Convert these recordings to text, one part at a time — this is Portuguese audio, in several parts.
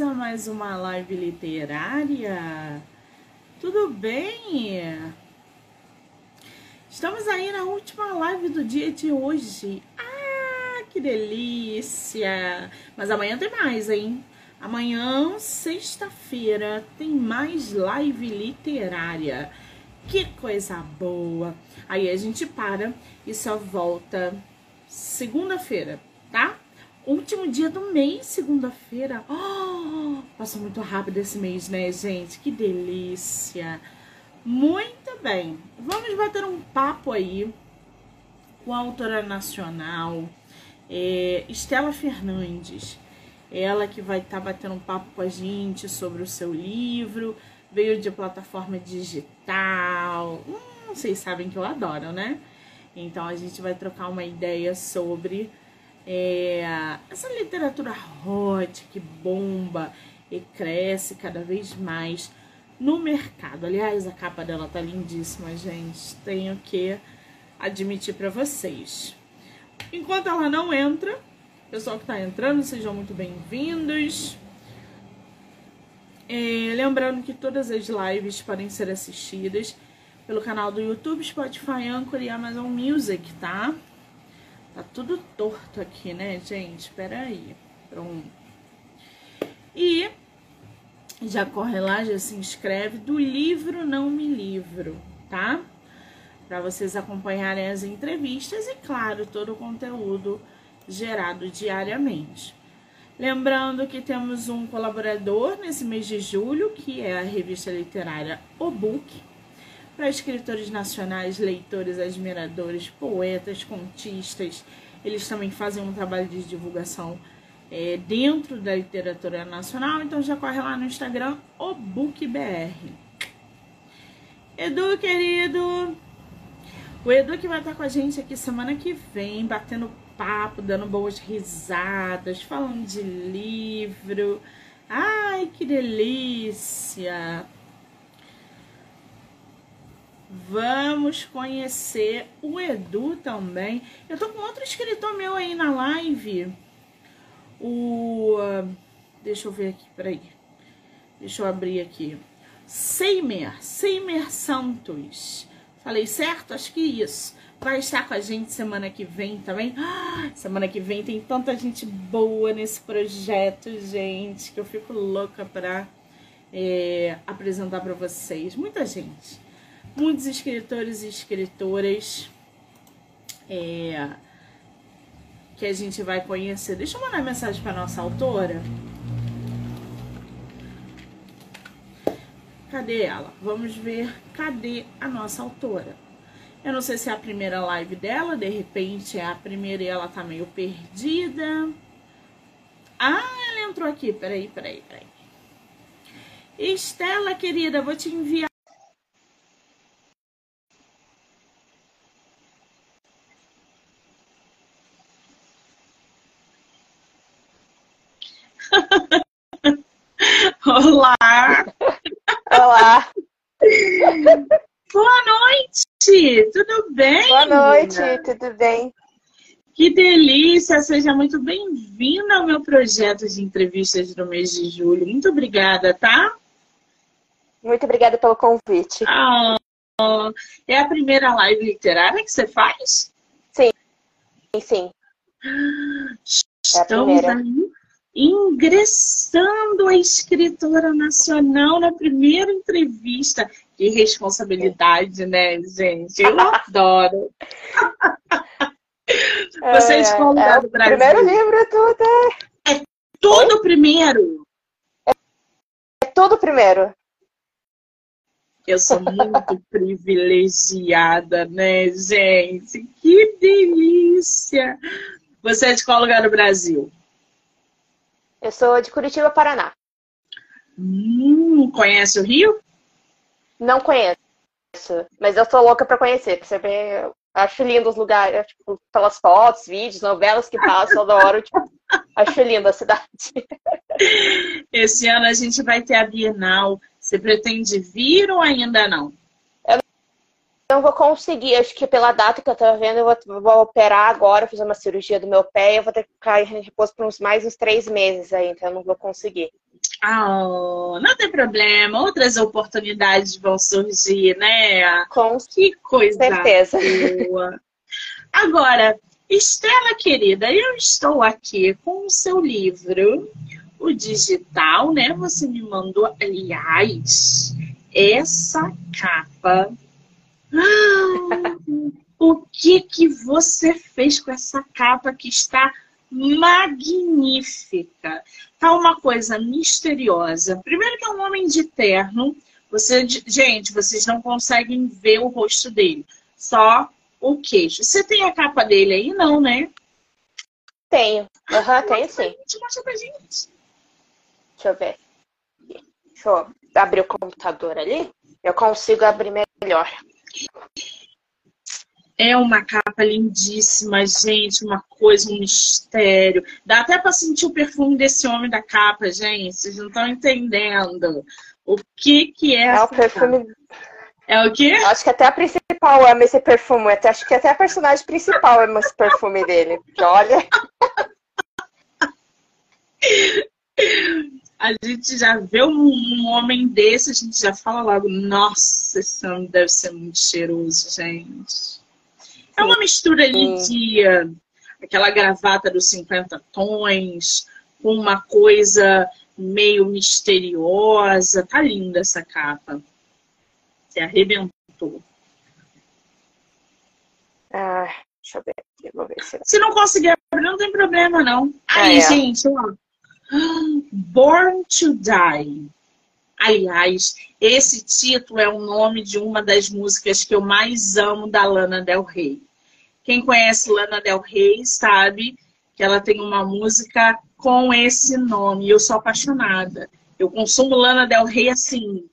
mais uma live literária. Tudo bem? Estamos aí na última live do dia de hoje. Ah, que delícia! Mas amanhã tem mais, hein? Amanhã, sexta-feira, tem mais live literária. Que coisa boa! Aí a gente para e só volta segunda-feira, tá? Último dia do mês, segunda-feira. Oh, passou muito rápido esse mês, né, gente? Que delícia. Muito bem. Vamos bater um papo aí com a autora nacional, é, Estela Fernandes. Ela que vai estar tá batendo um papo com a gente sobre o seu livro. Veio de plataforma digital. Hum, vocês sabem que eu adoro, né? Então a gente vai trocar uma ideia sobre é, essa literatura hot que bomba e cresce cada vez mais no mercado. Aliás, a capa dela tá lindíssima, gente. Tenho que admitir para vocês. Enquanto ela não entra, pessoal que está entrando, sejam muito bem-vindos. É, lembrando que todas as lives podem ser assistidas pelo canal do YouTube, Spotify, Anchor e Amazon Music, tá? Tá tudo torto aqui, né, gente? Espera aí. Pronto. E já corre lá, já se inscreve do livro Não Me Livro, tá? Para vocês acompanharem as entrevistas e, claro, todo o conteúdo gerado diariamente. Lembrando que temos um colaborador nesse mês de julho, que é a revista literária O Book, para escritores nacionais, leitores, admiradores, poetas, contistas. Eles também fazem um trabalho de divulgação é, dentro da literatura nacional, então já corre lá no Instagram, o BookBR. Edu, querido, o Edu que vai estar com a gente aqui semana que vem, batendo papo, dando boas risadas, falando de livro. Ai, que delícia! Vamos conhecer o Edu também. Eu tô com outro escritor meu aí na live. O. Deixa eu ver aqui, peraí. Deixa eu abrir aqui. Seimer, Seimer Santos. Falei certo? Acho que isso. Vai estar com a gente semana que vem também. Ah, semana que vem tem tanta gente boa nesse projeto, gente, que eu fico louca para é, apresentar para vocês. Muita gente muitos escritores e escritoras é, que a gente vai conhecer. Deixa eu mandar mensagem para nossa autora. Cadê ela? Vamos ver cadê a nossa autora. Eu não sei se é a primeira live dela, de repente é a primeira e ela tá meio perdida. Ah, ela entrou aqui. Peraí, peraí, peraí. Estela, querida, vou te enviar noite! Tudo bem? Boa noite, tudo bem? Que delícia! Seja muito bem-vinda ao meu projeto de entrevistas do mês de julho. Muito obrigada, tá? Muito obrigada pelo convite. Oh, é a primeira live literária que você faz? Sim, sim. É a primeira. aí ingressando a escritora nacional na primeira entrevista. Que responsabilidade, né, gente? Eu adoro. Você é, escola é, do Brasil. Primeiro livro é tudo. É tudo Oi? primeiro. É, é tudo primeiro. Eu sou muito privilegiada, né, gente? Que delícia! Você é de qual lugar do Brasil? Eu sou de Curitiba, Paraná. Hum, conhece o Rio? Não conheço, mas eu sou louca para conhecer. Pra você ver, acho lindo os lugares, tipo, pelas fotos, vídeos, novelas que passam toda hora. Tipo, acho linda a cidade. Esse ano a gente vai ter a Bienal. Você pretende vir ou ainda não? não vou conseguir, acho que pela data que eu tô vendo, eu vou, vou operar agora, fazer uma cirurgia do meu pé, e eu vou ter que ficar em repouso por uns mais uns três meses aí, então eu não vou conseguir. Oh, não tem problema, outras oportunidades vão surgir, né? Com que coisa certeza. boa. Agora, Estela querida, eu estou aqui com o seu livro, o digital, né? Você me mandou, aliás, essa capa. Ah, o que que você fez com essa capa que está magnífica? Tá uma coisa misteriosa. Primeiro que é um homem de terno. Você, gente, vocês não conseguem ver o rosto dele. Só o queixo. Você tem a capa dele aí? Não, né? Tenho. Aham, uhum, tenho sim. Mostra pra gente. Deixa eu ver. Deixa eu abrir o computador ali. Eu consigo abrir melhor. É uma capa lindíssima, gente, uma coisa, um mistério. Dá até para sentir o perfume desse homem da capa, gente. Vocês não estão entendendo o que que é. É o perfume. Capa. É o quê? Acho que até a principal ama esse perfume. Até, acho que até a personagem principal ama esse perfume dele. Olha. A gente já vê um, um, homem desse, a gente já fala logo, nossa, esse homem deve ser muito cheiroso, gente. É uma mistura ali de aquela gravata dos 50 tons, com uma coisa meio misteriosa. Tá linda essa capa. Você arrebentou. Ah, deixa eu ver aqui, vou ver se... Se não conseguir abrir, não tem problema, não. Aí, ah, é. gente, ó. Born to Die. Aliás, esse título é o nome de uma das músicas que eu mais amo da Lana Del Rey. Quem conhece Lana Del Rey sabe que ela tem uma música com esse nome. Eu sou apaixonada. Eu consumo Lana Del Rey assim,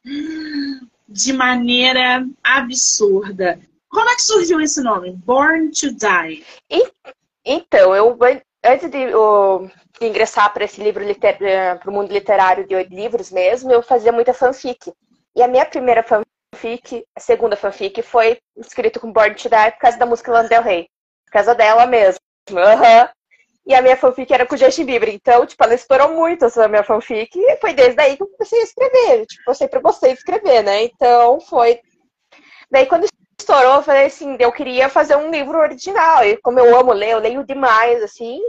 de maneira absurda. Como é que surgiu esse nome? Born to Die. Então, eu antes de, ingressar para esse livro eh, para o mundo literário de oito livros mesmo, eu fazia muita fanfic. E a minha primeira fanfic, a segunda fanfic, foi escrito com Born to Die por causa da música Lana Del Rey. Por causa dela mesmo. Uhum. E a minha fanfic era com o Justin Bieber. Então, tipo, ela estourou muito essa minha fanfic. E foi desde aí que eu comecei a escrever. Tipo, eu sempre gostei de escrever, né? Então, foi... Daí, quando estourou, eu falei assim, eu queria fazer um livro original. E como eu amo ler, eu leio demais, assim.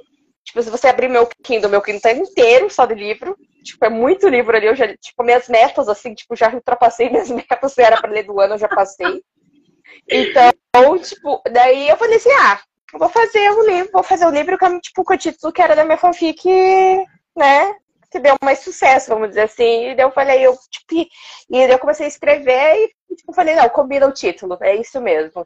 Tipo, se você abrir meu Kindle, meu Kindle tá inteiro só de livro. Tipo, é muito livro ali. Eu já, tipo, minhas metas, assim, tipo, já ultrapassei minhas metas. Se era pra ler do ano, eu já passei. Então, tipo, daí eu falei assim, ah, vou fazer um livro, vou fazer um livro com, tipo, com o título que era da minha fanfic, né? Que deu mais sucesso, vamos dizer assim. E daí eu falei, eu, tipo, e daí eu comecei a escrever e, tipo, falei, não, combina o título, é isso mesmo.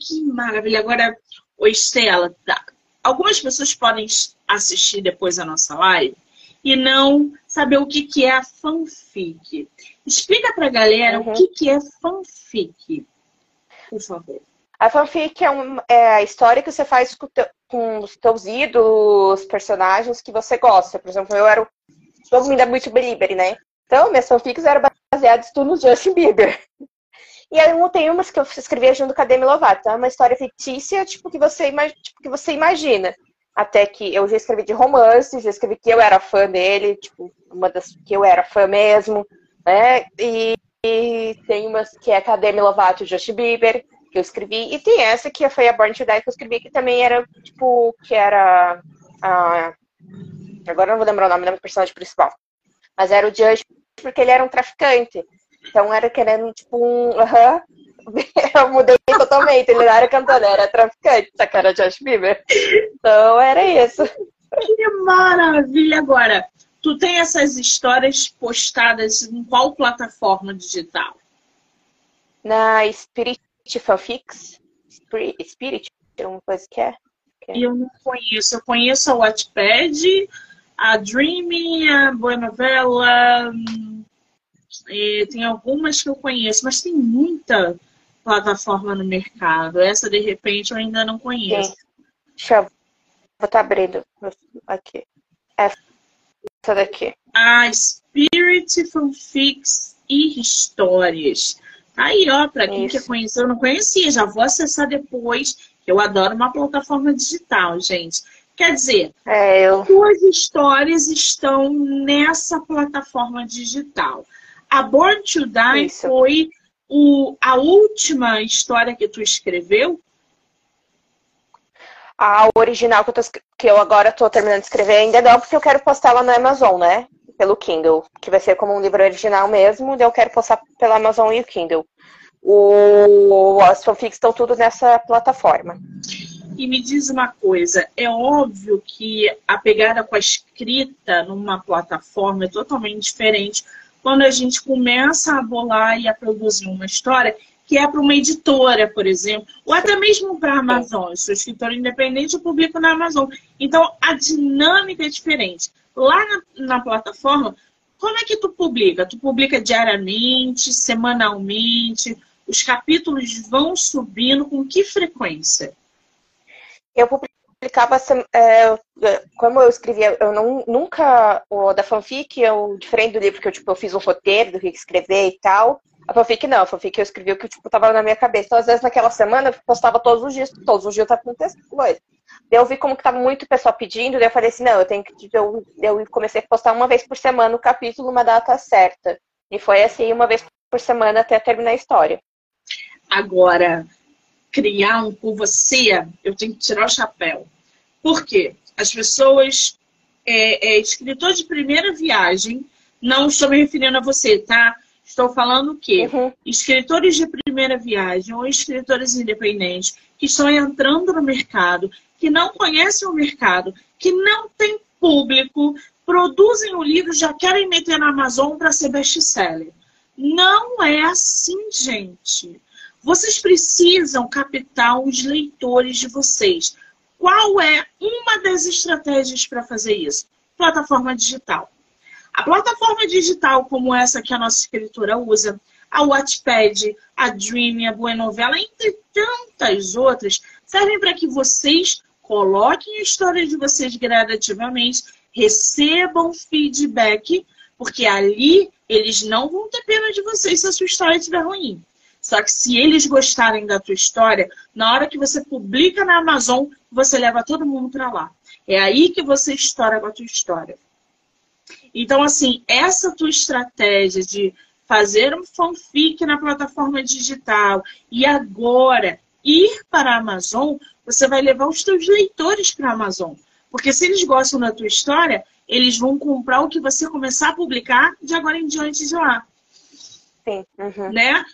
Que maravilha. Agora, o Estela, tá. Algumas pessoas podem assistir depois a nossa live e não saber o que, que é a fanfic. Explica pra galera uhum. o que, que é fanfic, por favor. A fanfic é, um, é, a história que você faz com, te, com, os teus ídolos, personagens que você gosta. Por exemplo, eu era. Todo mundo é muito Belieber, né? Então, minhas fanfics eram baseadas tudo no Justin Bieber. E aí tem umas que eu escrevia junto com a Demi Lovato. Então é uma história fictícia, tipo, que você, tipo, que você imagina. Até que eu já escrevi de romance, já escrevi que eu era fã dele, tipo, uma das que eu era fã mesmo, né? E, e tem umas que é a Demi Lovato e Justin Bieber que eu escrevi. E tem essa que foi a Born to Die que eu escrevi, que também era, tipo, que era. Agora não vou lembrar o nome do personagem principal. Mas era o Judge, porque ele era um traficante. Então era querendo, tipo, um. Aham. Uh -huh. eu mudei totalmente. Ele não era cantor, era traficante, só que era Josh Bieber. Então era isso. Que maravilha! Agora, tu tem essas histórias postadas em qual plataforma digital? Na Spirit fanfics? Spirit, uma coisa que é? Que é? Eu não conheço. Eu conheço a Wattpad, a Dream, a Boa Novela. Tem algumas que eu conheço, mas tem muita plataforma no mercado. Essa, de repente, eu ainda não conheço. Sim. Deixa eu... Vou estar tá abrindo aqui. Essa daqui. A Spirit Fanfics e Histórias. Aí, ó, para quem Isso. quer conhecer, eu não conhecia, já vou acessar depois. Eu adoro uma plataforma digital, gente. Quer dizer, é, eu... suas histórias estão nessa plataforma digital. A Born to Die Isso. foi o, a última história que tu escreveu? A original que eu, tô, que eu agora estou terminando de escrever ainda não, porque eu quero postar ela no Amazon, né? Pelo Kindle, que vai ser como um livro original mesmo, eu quero postar pela Amazon e o Kindle. O, as fanfics estão tudo nessa plataforma. E me diz uma coisa, é óbvio que a pegada com a escrita numa plataforma é totalmente diferente quando a gente começa a bolar e a produzir uma história que é para uma editora, por exemplo, ou até mesmo para a Amazon. Eu sou escritora independente, eu publico na Amazon. Então, a dinâmica é diferente. Lá na, na plataforma, como é que tu publica? Tu publica diariamente, semanalmente? Os capítulos vão subindo com que frequência? Eu é, como eu escrevia, eu não, nunca, o da fanfic, eu, diferente do livro que eu, tipo, eu fiz um roteiro do que escrever e tal, a fanfic não, a fanfic eu escrevi o que tipo, tava na minha cabeça. Então, às vezes, naquela semana, eu postava todos os dias, todos os dias tava acontecendo coisa. Daí eu vi como que tava muito pessoal pedindo, daí eu falei assim, não, eu tenho que. Eu, eu comecei a postar uma vez por semana o capítulo, uma data certa. E foi assim, uma vez por semana até terminar a história. Agora, criar um por você, eu tenho que tirar o chapéu. Por quê? As pessoas. É, é, escritor de primeira viagem, não estou me referindo a você, tá? Estou falando que uhum. escritores de primeira viagem ou escritores independentes que estão entrando no mercado, que não conhecem o mercado, que não têm público, produzem o livro já querem meter na Amazon para ser best-seller. Não é assim, gente. Vocês precisam captar os leitores de vocês. Qual é uma das estratégias para fazer isso? Plataforma digital. A plataforma digital como essa que a nossa escritora usa, a Wattpad, a Dream, a Boa Novela, entre tantas outras, servem para que vocês coloquem a história de vocês gradativamente, recebam feedback, porque ali eles não vão ter pena de vocês se a sua história estiver ruim. Só que se eles gostarem da tua história, na hora que você publica na Amazon, você leva todo mundo para lá. É aí que você estoura com a tua história. Então, assim, essa tua estratégia de fazer um fanfic na plataforma digital e agora ir para a Amazon, você vai levar os teus leitores para a Amazon. Porque se eles gostam da tua história, eles vão comprar o que você começar a publicar de agora em diante de lá. Sim. Uhum. Né?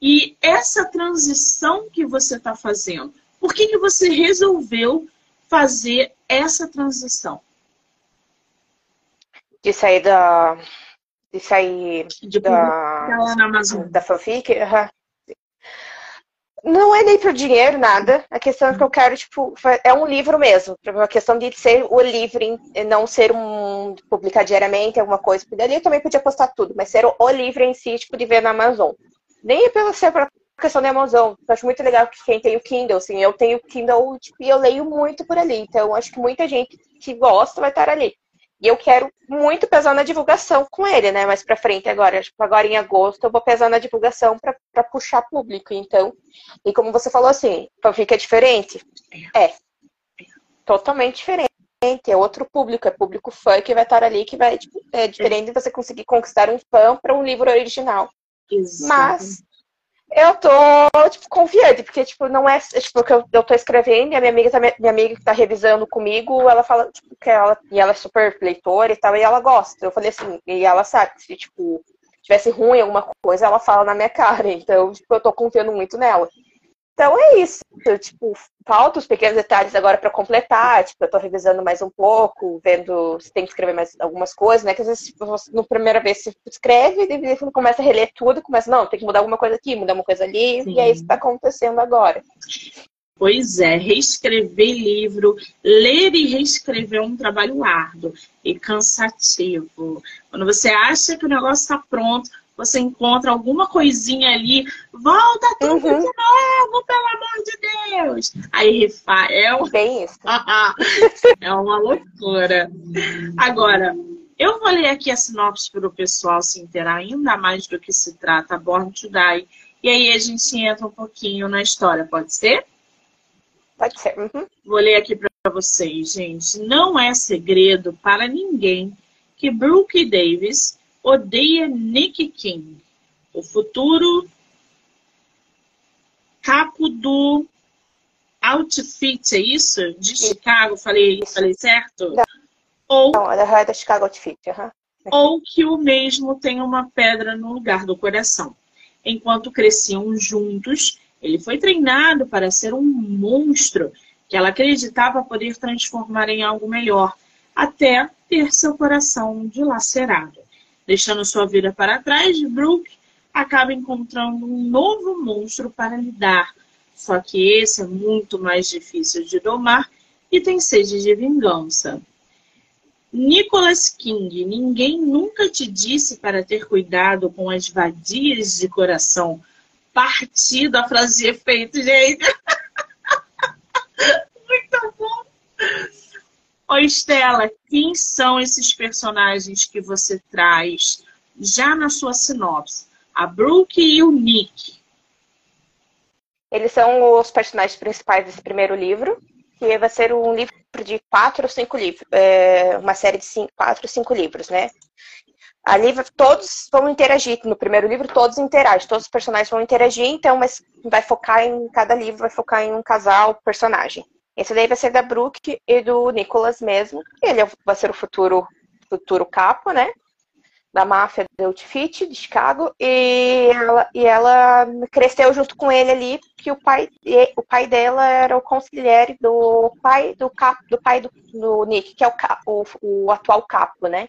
E essa transição que você está fazendo, por que, que você resolveu fazer essa transição? de sair da. De sair de da, da fanfic. Uhum. Não é nem pro dinheiro, nada. A questão é que eu quero, tipo, é um livro mesmo. A questão de ser o livro e não ser um. publicar diariamente, alguma coisa. Porque dali eu também podia postar tudo, mas ser o, livro em si, tipo, de ver na Amazon. Nem é pelo ser pra questão da Amazon. Eu acho muito legal que quem tem o Kindle, assim, eu tenho o Kindle, tipo, e eu leio muito por ali. Então, acho que muita gente que gosta vai estar ali. E eu quero muito pesar na divulgação com ele, né? Mais pra frente agora. Tipo, agora em agosto eu vou pesar na divulgação para puxar público. Então, e como você falou assim, fanfic é diferente? É. Totalmente diferente. É outro público, é público fã que vai estar ali, que vai. Tipo, é diferente de você conseguir conquistar um fã para um livro original. Exato. Mas eu tô, tipo, confiante, porque, tipo, não é, tipo, que eu, eu tô escrevendo e a minha amiga, tá, minha amiga que tá revisando comigo, ela fala, tipo, que ela, e ela é super leitora e tal, e ela gosta. Eu falei assim, e ela sabe, se, tipo, tivesse ruim alguma coisa, ela fala na minha cara, então, tipo, eu tô confiando muito nela. Então é isso. Tipo, falta os pequenos detalhes agora para completar. Tipo, eu tô revisando mais um pouco, vendo se tem que escrever mais algumas coisas, né? Que às vezes, tipo, no primeira vez você escreve, e depois começa a reler tudo, começa, não, tem que mudar alguma coisa aqui, mudar uma coisa ali, Sim. e é isso que tá acontecendo agora. Pois é, reescrever livro, ler e reescrever é um trabalho árduo e cansativo. Quando você acha que o negócio está pronto, você encontra alguma coisinha ali, volta tudo uhum. de novo, pelo amor de Deus. Aí Rafael. Bem isso. é uma loucura. Agora, eu vou ler aqui a sinopse para o pessoal se inteirar ainda mais do que se trata Born to Die. E aí a gente entra um pouquinho na história, pode ser? Pode ser. Uhum. Vou ler aqui para vocês, gente. Não é segredo para ninguém que Brooke Davis odeia Nick King, o futuro capo do Outfit, é isso? De Chicago, falei, falei certo? Não. Ou, não, é da Chicago Outfit, uhum. ou que o mesmo tem uma pedra no lugar do coração. Enquanto cresciam juntos, ele foi treinado para ser um monstro que ela acreditava poder transformar em algo melhor, até ter seu coração dilacerado. Deixando sua vida para trás, Brooke acaba encontrando um novo monstro para lidar. Só que esse é muito mais difícil de domar e tem sede de vingança. Nicholas King, ninguém nunca te disse para ter cuidado com as vadias de coração. Partido a frase de efeito, gente. Muito bom. Ô Estela, quem são esses personagens que você traz já na sua sinopse? A Brooke e o Nick. Eles são os personagens principais desse primeiro livro, que vai ser um livro de quatro ou cinco livros, é, uma série de cinco, quatro ou cinco livros, né? Ali todos vão interagir. No primeiro livro, todos interagem, todos os personagens vão interagir, então mas vai focar em cada livro, vai focar em um casal, personagem. Esse daí vai ser da Brooke e do Nicholas mesmo. Ele vai ser o futuro, futuro capo, né? Da máfia do Outfit de Chicago. E ela, e ela cresceu junto com ele ali, que o pai, o pai dela era o conselheiro do pai do capo, do pai do, do Nick, que é o, o, o atual capo, né?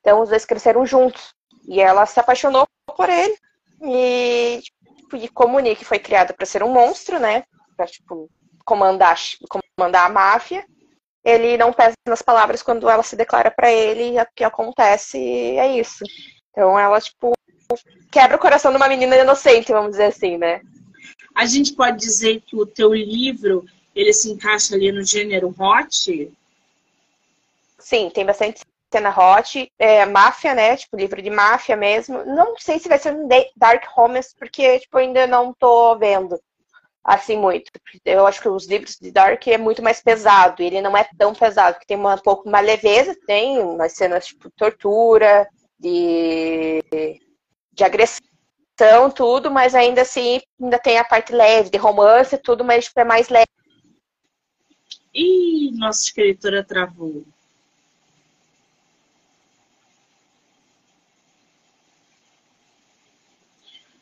Então os dois cresceram juntos. E ela se apaixonou por ele. E, tipo, e como o Nick foi criado para ser um monstro, né? Pra, tipo, comandar, comandar a máfia, ele não pesa nas palavras quando ela se declara para ele o que acontece é isso. Então ela, tipo, quebra o coração de uma menina inocente, vamos dizer assim, né? A gente pode dizer que o teu livro, ele se encaixa ali no gênero hot? Sim, tem bastante cena hot, é, máfia, né? Tipo, livro de máfia mesmo. Não sei se vai ser um Dark Romance, porque, tipo, ainda não tô vendo assim muito. Eu acho que os livros de Dark é muito mais pesado, ele não é tão pesado, porque tem uma, um pouco uma leveza, tem umas cenas tipo tortura, de, de agressão, tudo, mas ainda assim ainda tem a parte leve, de romance, tudo, mas tipo, é mais leve. Ih, nossa escritora travou.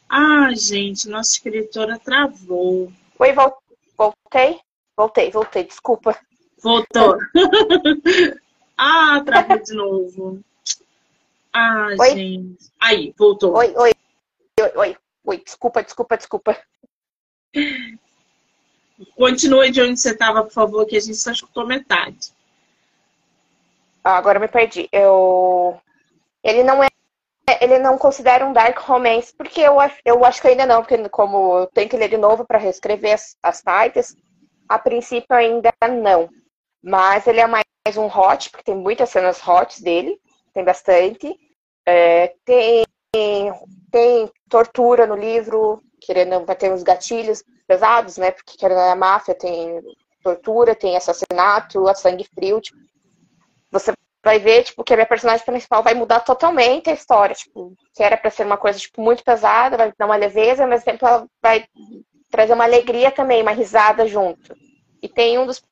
Ah, gente, nossa escritora travou. Oi, voltei? Voltei, voltei, desculpa. Voltou. ah, travou de novo. Ah, oi? gente. Aí, voltou. Oi, oi, oi, oi, oi. Desculpa, desculpa, desculpa. Continue de onde você estava, por favor, que a gente só escutou metade. Ah, agora me perdi. Eu... Ele não é ele não considera um dark romance, porque eu, eu acho que ainda não, porque como eu tenho que ler de novo para reescrever as, as partes, a princípio ainda não. Mas ele é mais um hot, porque tem muitas cenas hot dele, tem bastante. É, tem, tem tortura no livro, querendo, vai ter uns gatilhos pesados, né? Porque querendo a máfia tem tortura, tem assassinato, a sangue frio. Tipo, você vai ver, tipo, que a minha personagem principal vai mudar totalmente a história, tipo, que era para ser uma coisa, tipo, muito mesada, vai dar uma leveza, mas tempo ela vai trazer uma alegria também, uma risada junto. E tem um dos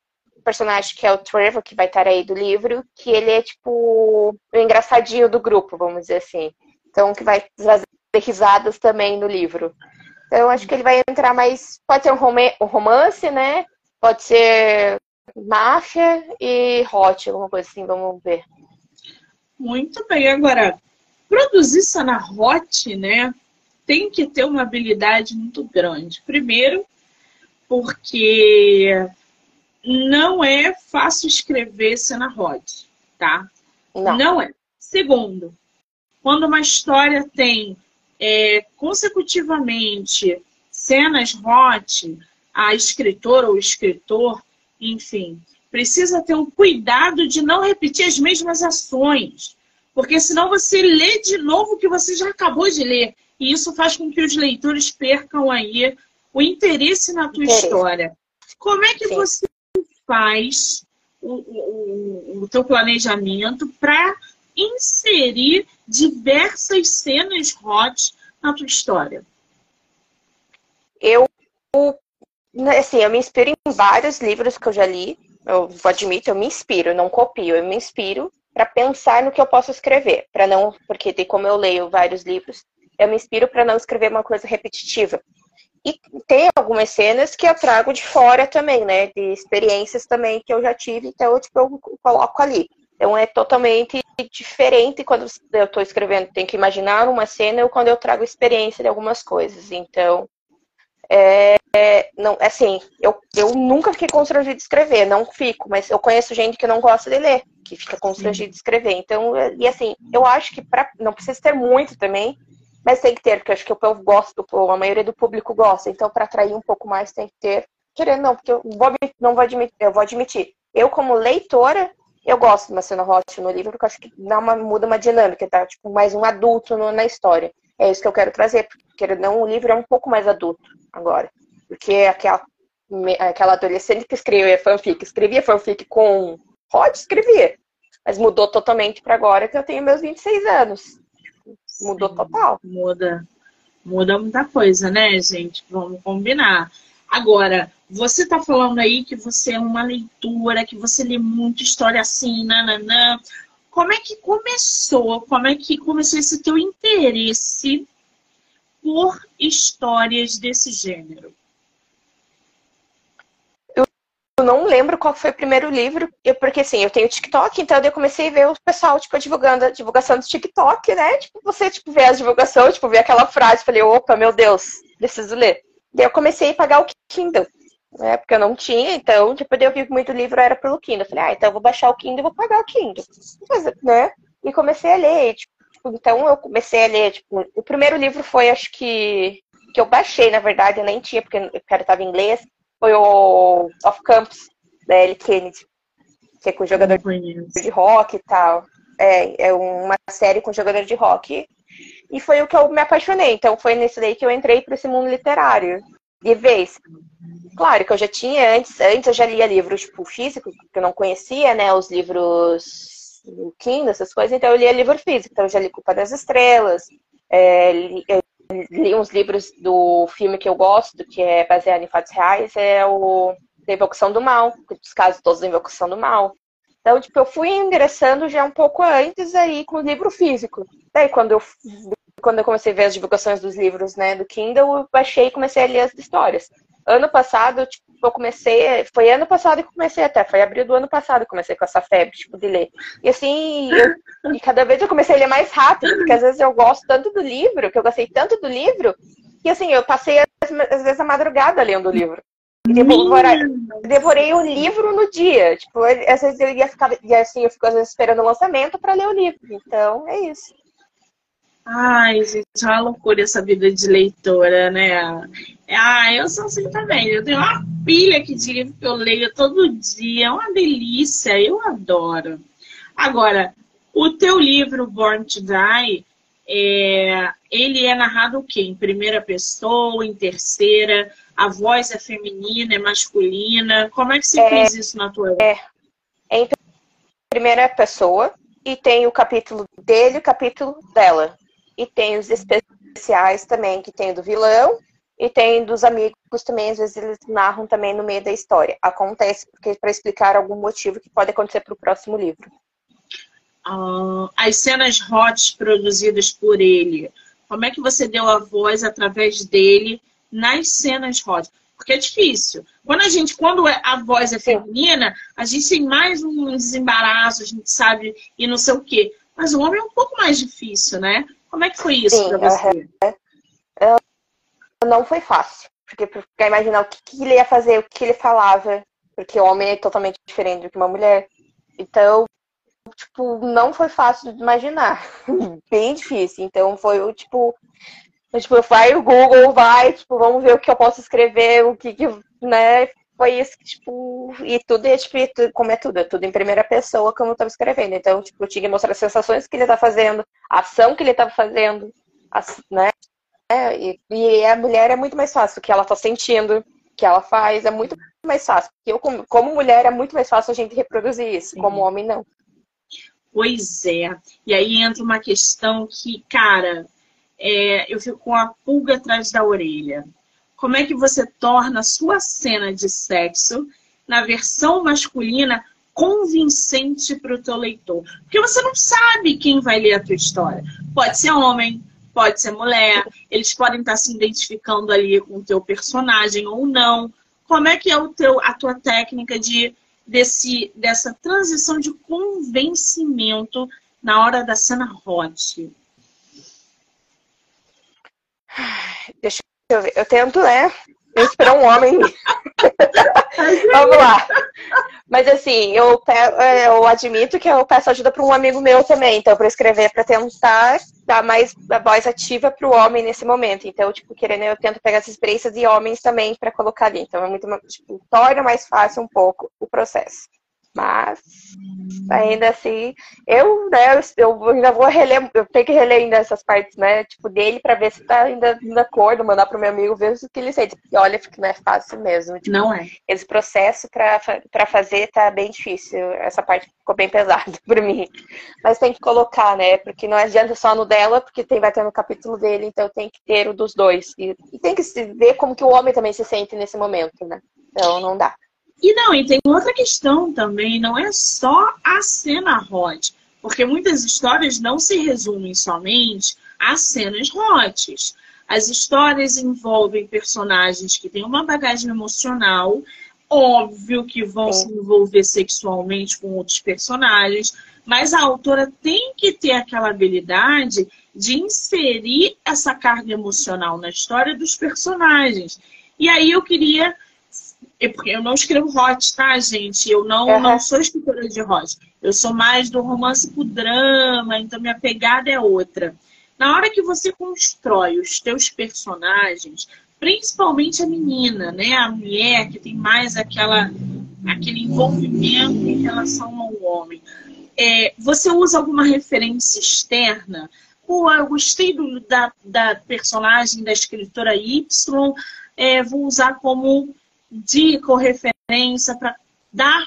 personagens que é o Trevor, que vai estar aí do livro, que ele é, tipo, o engraçadinho do grupo, vamos dizer assim. Então, que vai trazer risadas também no livro. Então, acho que ele vai entrar mais. Pode ser um romance, né? Pode ser máfia e hot, alguma coisa assim, vamos ver. Muito bem, agora, produzir cena hot, né, tem que ter uma habilidade muito grande. Primeiro, porque não é fácil escrever cena hot, tá? Não, não é. Segundo, quando uma história tem é, consecutivamente cenas hot, a escritora ou o escritor enfim, precisa ter um cuidado de não repetir as mesmas ações, porque senão você lê de novo o que você já acabou de ler, e isso faz com que os leitores percam aí o interesse na tua interesse. história. Como é que Sim. você faz o, o, o teu planejamento para inserir diversas cenas hot na tua história? Eu, assim, eu me inspiro em vários livros que eu já li. Eu vou admitir, eu me inspiro, não copio, eu me inspiro para pensar no que eu posso escrever, para não, porque como eu leio vários livros, eu me inspiro para não escrever uma coisa repetitiva. E tem algumas cenas que eu trago de fora também, né? De experiências também que eu já tive, então eu, tipo, eu coloco ali. Então é totalmente diferente quando eu estou escrevendo. Tem que imaginar uma cena ou quando eu trago experiência de algumas coisas. Então, é, não, assim, eu, eu nunca fiquei constrangido de escrever, não fico, mas eu conheço gente que não gosta de ler, que fica constrangido de escrever. Então, e assim, eu acho que pra, não precisa ter muito também, mas tem que ter, porque eu acho que o povo gosta, a maioria do público gosta. Então, para atrair um pouco mais, tem que ter. Querendo, não, porque eu vou, não vou admitir, eu vou admitir. Eu, como leitora, eu gosto de uma cena no livro, porque eu acho que dá uma, muda uma dinâmica, tá? Tipo, mais um adulto no, na história. É isso que eu quero trazer, porque não, o livro é um pouco mais adulto agora. Porque aquela, aquela adolescente que escrevia fanfic, escrevia fanfic com hot, escrevia. Mas mudou totalmente para agora que eu tenho meus 26 anos. Mudou total. Muda. Muda muita coisa, né, gente? Vamos combinar. Agora, você está falando aí que você é uma leitura, que você lê muito história assim, nananã. Como é que começou? Como é que começou esse teu interesse por histórias desse gênero? Eu não lembro qual foi o primeiro livro, porque assim, eu tenho TikTok, então eu comecei a ver o pessoal, tipo, divulgando a divulgação do TikTok, né? Tipo, você, tipo, vê a divulgação, tipo, vê aquela frase, falei, opa, meu Deus, preciso ler. Daí eu comecei a pagar o Kindle, né? Porque eu não tinha, então, tipo, eu vi muito livro era pelo Kindle. Eu falei, ah, então eu vou baixar o Kindle e vou pagar o Kindle. Mas, né? E comecei a ler, tipo, então eu comecei a ler, tipo, o primeiro livro foi, acho que, que eu baixei, na verdade, eu nem tinha, porque o cara estava em inglês, foi o Off Campus, da Ellie Kennedy, que é com jogador de rock e tal. É, é uma série com jogador de rock. E foi o que eu me apaixonei. Então foi nesse daí que eu entrei para esse mundo literário. De vez. Claro que eu já tinha antes, antes eu já lia livros tipo físicos, que eu não conhecia, né? Os livros do Kindle, essas coisas, então eu lia livro físico. Então eu já li Culpa das Estrelas, é, li, li uns livros do filme que eu gosto, que é baseado em fatos reais, é o da Invocação do Mal, os casos todos da Invocação do Mal. Então, tipo, eu fui ingressando já um pouco antes aí com o livro físico. Daí, quando eu, quando eu comecei a ver as divulgações dos livros, né, do Kindle, eu baixei e comecei a ler as histórias. Ano passado, tipo, eu comecei, foi ano passado que comecei até, foi abril do ano passado que comecei com essa febre, tipo, de ler. E assim, eu, e cada vez eu comecei a ler mais rápido, porque às vezes eu gosto tanto do livro, que eu gostei tanto do livro, que assim, eu passei às vezes a madrugada lendo o livro. E devorei, devorei o livro no dia. Tipo, às vezes eu ia ficar, e assim, eu fico às vezes esperando o lançamento para ler o livro. Então, é isso. Ai, gente, é uma loucura essa vida de leitora, né? Ah, eu sou assim também. Eu tenho uma pilha aqui de livro que eu leio todo dia. É uma delícia, eu adoro. Agora, o teu livro, Born to Die, é, ele é narrado o quê? Em primeira pessoa, em terceira? A voz é feminina, é masculina? Como é que você é, fez isso na tua vida? É, é em primeira pessoa e tem o capítulo dele e o capítulo dela. E tem os especiais também, que tem do vilão e tem dos amigos também, às vezes eles narram também no meio da história. Acontece porque para explicar algum motivo que pode acontecer para o próximo livro. Uh, as cenas hot produzidas por ele, como é que você deu a voz através dele nas cenas hot? Porque é difícil. Quando a gente, quando é, a voz é feminina, a gente tem mais um desembaraço, a gente sabe e não sei o quê. Mas o homem é um pouco mais difícil, né? Como é que foi isso para você? Uh, não foi fácil. Porque para imaginar o que, que, ele ia fazer, o que ele falava. Porque o homem é totalmente diferente do que uma mulher. Então, tipo, não foi fácil de imaginar. Bem difícil. Então foi o tipo. Tipo, vai o Google, vai, tipo, vamos ver o que eu posso escrever, o que, que né? Foi isso que, tipo, e tudo é, tipo, como é tudo, é tudo em primeira pessoa, como eu tava escrevendo. Então, tipo, eu tinha que mostrar as sensações que ele tá fazendo, a ação que ele tava fazendo, as, né? É, e, e, a mulher é muito mais fácil, o que ela tá sentindo, o que ela faz, é muito mais fácil. Porque eu, como, como mulher, é muito mais fácil a gente reproduzir isso, Sim. como homem, não. Pois é. E aí entra uma questão que, cara, é, eu fico com a pulga atrás da orelha. Como é que você torna a sua cena de sexo na versão masculina convincente para o teu leitor? Porque você não sabe quem vai ler a tua história. Pode ser homem, pode ser mulher, eles podem estar se identificando ali com o teu personagem ou não. Como é que é o teu, a tua técnica de desse, dessa transição de convencimento na hora da cena hot? Deixa eu ver. Eu tento, né? Eu espero um homem. Vamos lá. Mas assim, eu, eu admito que eu peço ajuda para um amigo meu também, então, para escrever, para tentar dar mais a voz ativa para o homem nesse momento. Então, tipo, querendo, eu tento pegar as experiências de homens também para colocar ali. Então, é muito, tipo, torna mais fácil um pouco o processo. Mas, ainda assim, eu, né, eu ainda vou reler, eu tenho que reler ainda essas partes, né, tipo, dele para ver se tá ainda de acordo, mandar pro meu amigo ver o que ele sente. E olha, que não é fácil mesmo. Tipo, não é. Esse processo para fazer tá bem difícil. Essa parte ficou bem pesada para mim. Mas tem que colocar, né, porque não adianta só no dela, porque tem, vai ter no capítulo dele, então tem que ter o dos dois. E, e tem que ver como que o homem também se sente nesse momento, né. Então não dá. E não, e tem outra questão também, não é só a cena hot, porque muitas histórias não se resumem somente a cenas hot. As histórias envolvem personagens que têm uma bagagem emocional, óbvio que vão se envolver sexualmente com outros personagens, mas a autora tem que ter aquela habilidade de inserir essa carga emocional na história dos personagens. E aí eu queria porque eu não escrevo hot, tá, gente? Eu não, uhum. não sou escritora de hot. Eu sou mais do romance pro drama, então minha pegada é outra. Na hora que você constrói os teus personagens, principalmente a menina, né? A mulher que tem mais aquela, aquele envolvimento em relação ao homem. É, você usa alguma referência externa? Pô, eu gostei do, da, da personagem da escritora Y, é, vou usar como dica ou referência para dar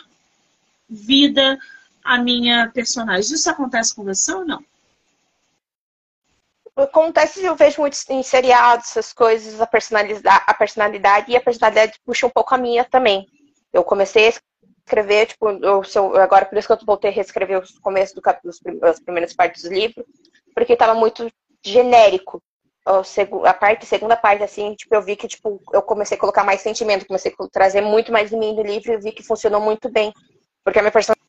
vida à minha personagem. Isso acontece com você ou não? Acontece, eu vejo muito em seriados, essas coisas, a personalidade, a personalidade e a personalidade puxa um pouco a minha também. Eu comecei a escrever, tipo, eu, agora por isso que eu voltei a reescrever os começos do capítulo, as primeiras partes do livro, porque estava muito genérico a parte, segunda parte, assim, tipo, eu vi que, tipo, eu comecei a colocar mais sentimento, comecei a trazer muito mais de mim no livro e vi que funcionou muito bem. Porque a minha personagem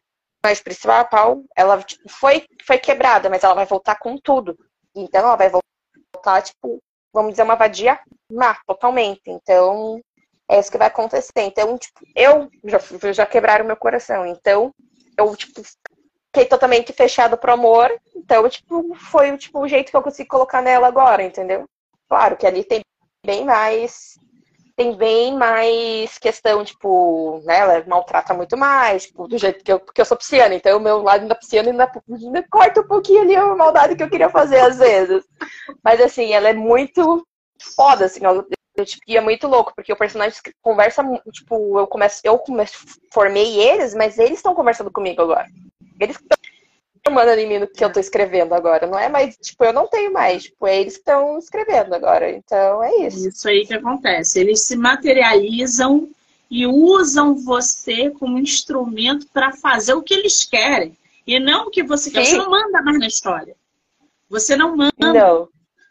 principal, ela, tipo, foi, foi quebrada, mas ela vai voltar com tudo. Então, ela vai voltar, tipo, vamos dizer, uma vadia má, totalmente. Então, é isso que vai acontecer. Então, tipo, eu já, já quebraram meu coração. Então, eu, tipo, fiquei totalmente fechado pro amor. Então, tipo, foi tipo, o jeito que eu consegui colocar nela agora, entendeu? Claro que ali tem bem mais. Tem bem mais questão, tipo, né? Ela maltrata muito mais, tipo, do jeito que eu. Porque eu sou pisciana, então o meu lado da pisciana ainda, ainda corta um pouquinho ali a maldade que eu queria fazer às vezes. Mas assim, ela é muito foda, assim, eu, eu tipo, é muito louco, porque o personagem conversa, tipo, eu começo, eu começo, formei eles, mas eles estão conversando comigo agora. Eles estão mandando em mim no que eu estou escrevendo agora. Não é mais, tipo, eu não tenho mais. Tipo, é eles que estão escrevendo agora. Então é isso. Isso aí que acontece. Eles se materializam e usam você como instrumento para fazer o que eles querem. E não o que você quer. Você não manda mais na história. Você não manda. Não.